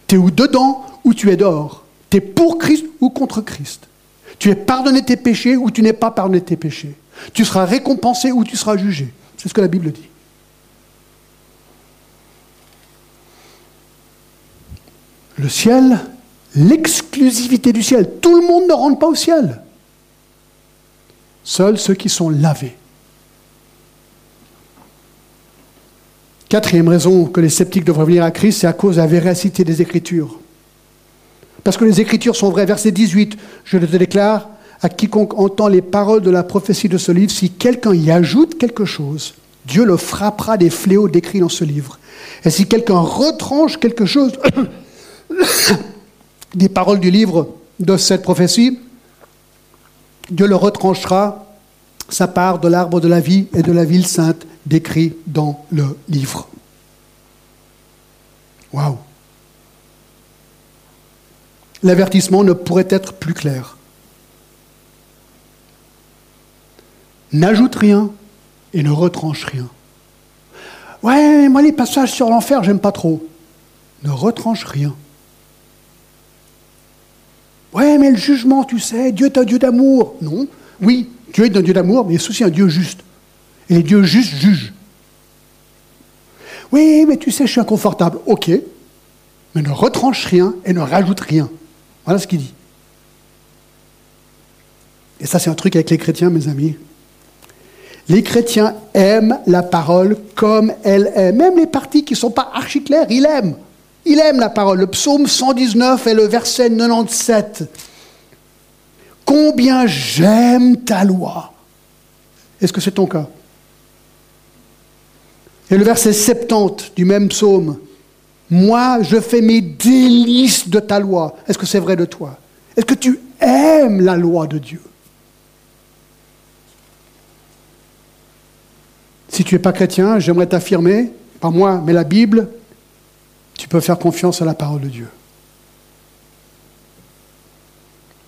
Tu es ou dedans ou tu es dehors. Tu es pour Christ ou contre Christ. Tu es pardonné tes péchés ou tu n'es pas pardonné tes péchés. Tu seras récompensé ou tu seras jugé. C'est ce que la Bible dit. Le ciel, l'exclusivité du ciel. Tout le monde ne rentre pas au ciel. Seuls ceux qui sont lavés. Quatrième raison que les sceptiques devraient venir à Christ, c'est à cause de la véracité des Écritures. Parce que les Écritures sont vraies. Verset 18, je le déclare à quiconque entend les paroles de la prophétie de ce livre, si quelqu'un y ajoute quelque chose, Dieu le frappera des fléaux décrits dans ce livre. Et si quelqu'un retranche quelque chose des paroles du livre de cette prophétie, Dieu le retranchera sa part de l'arbre de la vie et de la ville sainte décrit dans le livre. Waouh l'avertissement ne pourrait être plus clair. N'ajoute rien et ne retranche rien. Ouais, moi les passages sur l'enfer, j'aime pas trop. Ne retranche rien. Ouais, mais le jugement, tu sais, Dieu est un Dieu d'amour. Non, oui, Dieu est un Dieu d'amour, mais il est aussi un Dieu juste. Et les dieux justes jugent. Oui, mais tu sais, je suis inconfortable. Ok, mais ne retranche rien et ne rajoute rien. Voilà ce qu'il dit. Et ça, c'est un truc avec les chrétiens, mes amis. Les chrétiens aiment la parole comme elle est. Même les parties qui ne sont pas archi claires, ils aiment. Ils aiment la parole. Le psaume 119 et le verset 97. Combien j'aime ta loi. Est-ce que c'est ton cas? Et le verset 70 du même psaume. Moi, je fais mes délices de ta loi. Est-ce que c'est vrai de toi? Est-ce que tu aimes la loi de Dieu? Si tu n'es pas chrétien, j'aimerais t'affirmer, pas moi, mais la Bible, tu peux faire confiance à la parole de Dieu.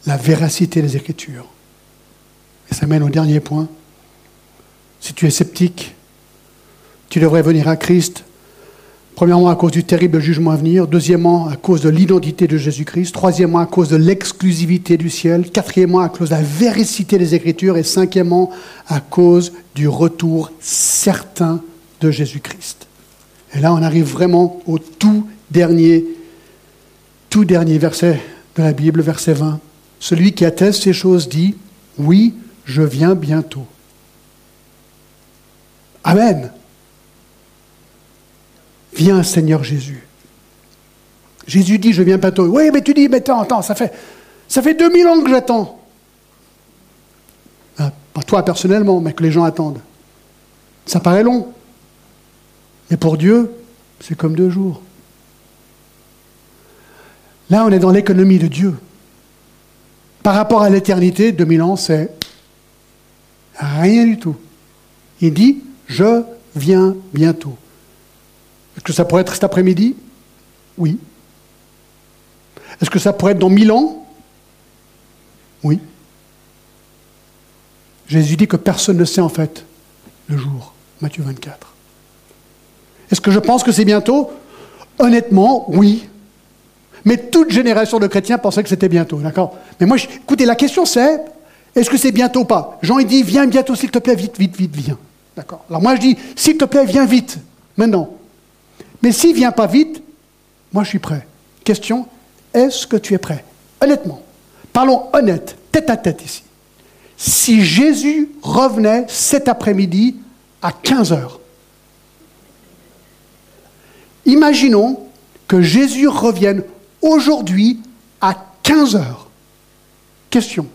La véracité des Écritures. Et ça mène au dernier point. Si tu es sceptique, tu devrais venir à Christ Premièrement, à cause du terrible jugement à venir. Deuxièmement, à cause de l'identité de Jésus-Christ. Troisièmement, à cause de l'exclusivité du ciel. Quatrièmement, à cause de la véracité des Écritures. Et cinquièmement, à cause du retour certain de Jésus-Christ. Et là, on arrive vraiment au tout dernier, tout dernier verset de la Bible, verset 20. Celui qui atteste ces choses dit, oui, je viens bientôt. Amen. Viens, Seigneur Jésus. Jésus dit, je viens bientôt. Oui, mais tu dis, mais attends, attends, ça fait, ça fait 2000 ans que j'attends. Ah, pas toi personnellement, mais que les gens attendent. Ça paraît long. Mais pour Dieu, c'est comme deux jours. Là, on est dans l'économie de Dieu. Par rapport à l'éternité, 2000 ans, c'est rien du tout. Il dit, je viens bientôt. Est-ce que ça pourrait être cet après-midi? Oui. Est-ce que ça pourrait être dans mille ans? Oui. Jésus dit que personne ne sait en fait le jour. Matthieu 24. Est-ce que je pense que c'est bientôt? Honnêtement, oui. Mais toute génération de chrétiens pensait que c'était bientôt, d'accord? Mais moi, écoutez, la question c'est, est-ce que c'est bientôt ou pas? Jean, il dit, viens bientôt, s'il te plaît, vite, vite, vite, viens. D'accord? Alors moi, je dis, s'il te plaît, viens vite, maintenant. Mais s'il ne vient pas vite, moi je suis prêt. Question, est-ce que tu es prêt? Honnêtement, parlons honnête, tête à tête ici. Si Jésus revenait cet après-midi à 15 heures, imaginons que Jésus revienne aujourd'hui à 15 heures. Question.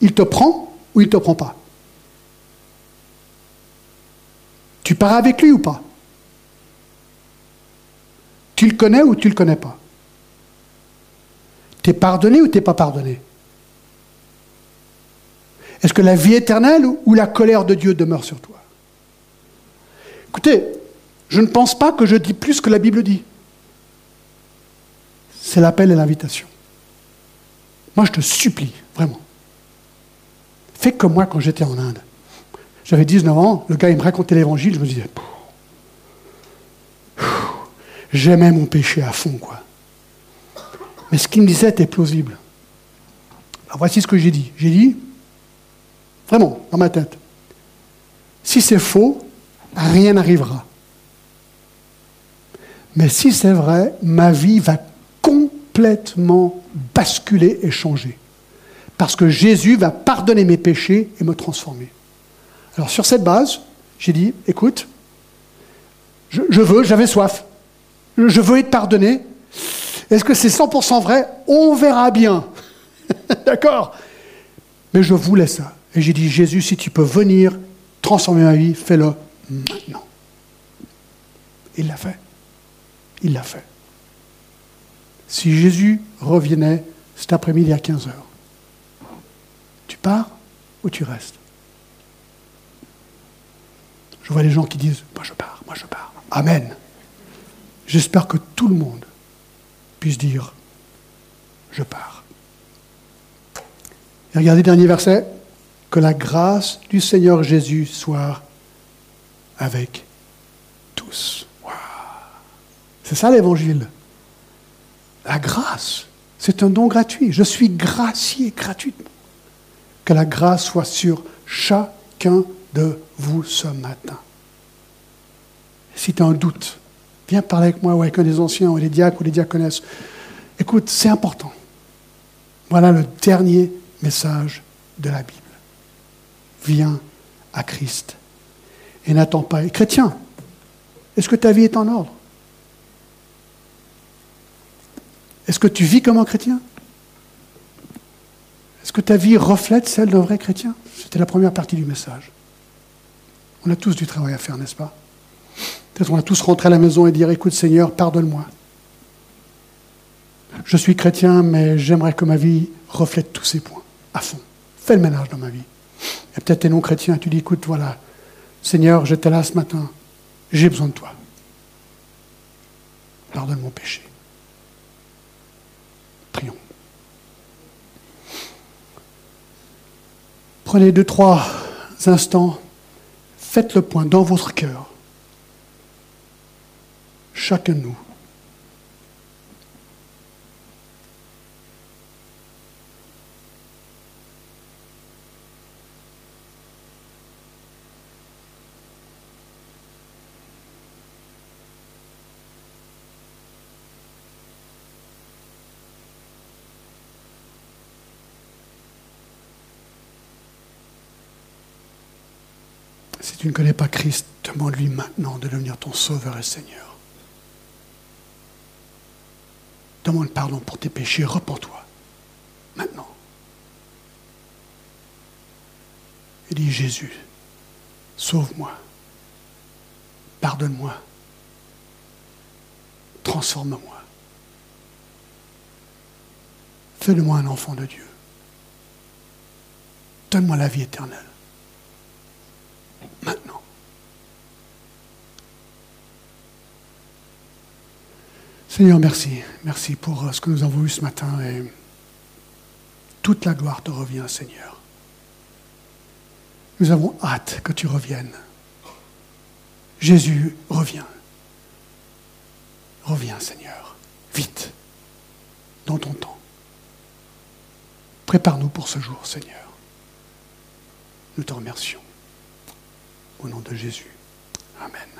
Il te prend ou il ne te prend pas? Tu pars avec lui ou pas? Tu le connais ou tu ne le connais pas? Tu es pardonné ou tu n'es pas pardonné? Est-ce que la vie éternelle ou la colère de Dieu demeure sur toi? Écoutez, je ne pense pas que je dis plus que la Bible dit. C'est l'appel et l'invitation. Moi, je te supplie, vraiment. Fais comme moi quand j'étais en Inde. J'avais 19 ans, le gars il me racontait l'évangile, je me disais, j'aimais mon péché à fond, quoi. Mais ce qu'il me disait était plausible. Voici ce que j'ai dit. J'ai dit, vraiment, dans ma tête, si c'est faux, rien n'arrivera. Mais si c'est vrai, ma vie va complètement basculer et changer. Parce que Jésus va pardonner mes péchés et me transformer. Alors sur cette base, j'ai dit, écoute, je, veux, j'avais soif, je veux être pardonné. Est-ce que c'est 100% vrai? On verra bien. D'accord Mais je voulais ça. Et j'ai dit, Jésus, si tu peux venir transformer ma vie, fais-le maintenant. Il l'a fait. Il l'a fait. Si Jésus revenait cet après-midi à 15 heures, tu pars ou tu restes? Je vois les gens qui disent Moi je pars, moi je pars. Amen. J'espère que tout le monde puisse dire Je pars. Et regardez le dernier verset Que la grâce du Seigneur Jésus soit avec tous. C'est ça l'évangile. La grâce, c'est un don gratuit. Je suis gracié gratuitement. Que la grâce soit sur chacun de vous ce matin. Si tu as un doute, viens parler avec moi ou avec un des anciens ou les diacres ou les diaconesses. Écoute, c'est important. Voilà le dernier message de la Bible. Viens à Christ et n'attends pas. Et chrétien, est-ce que ta vie est en ordre? Est-ce que tu vis comme un chrétien? Est-ce que ta vie reflète celle d'un vrai chrétien? C'était la première partie du message. On a tous du travail à faire, n'est-ce pas? Peut-être on va tous rentrer à la maison et dire, écoute Seigneur, pardonne-moi. Je suis chrétien, mais j'aimerais que ma vie reflète tous ces points, à fond. Fais le ménage dans ma vie. Et peut-être tu es non-chrétien, tu dis, écoute, voilà, Seigneur, j'étais là ce matin, j'ai besoin de toi. Pardonne mon péché. Prions. Prenez deux, trois instants Faites le point dans votre cœur. Chacun de nous. Si tu ne connais pas Christ, demande-lui maintenant de devenir ton sauveur et Seigneur. Demande pardon pour tes péchés, repens-toi. Maintenant. Et dis Jésus, sauve-moi. Pardonne-moi. Transforme-moi. Fais de moi un enfant de Dieu. Donne-moi la vie éternelle. Maintenant. Seigneur, merci. Merci pour euh, ce que nous avons vu ce matin et toute la gloire te revient, Seigneur. Nous avons hâte que tu reviennes. Jésus, reviens. Reviens, Seigneur, vite, dans ton temps. Prépare-nous pour ce jour, Seigneur. Nous te remercions. Au nom de Jésus. Amen.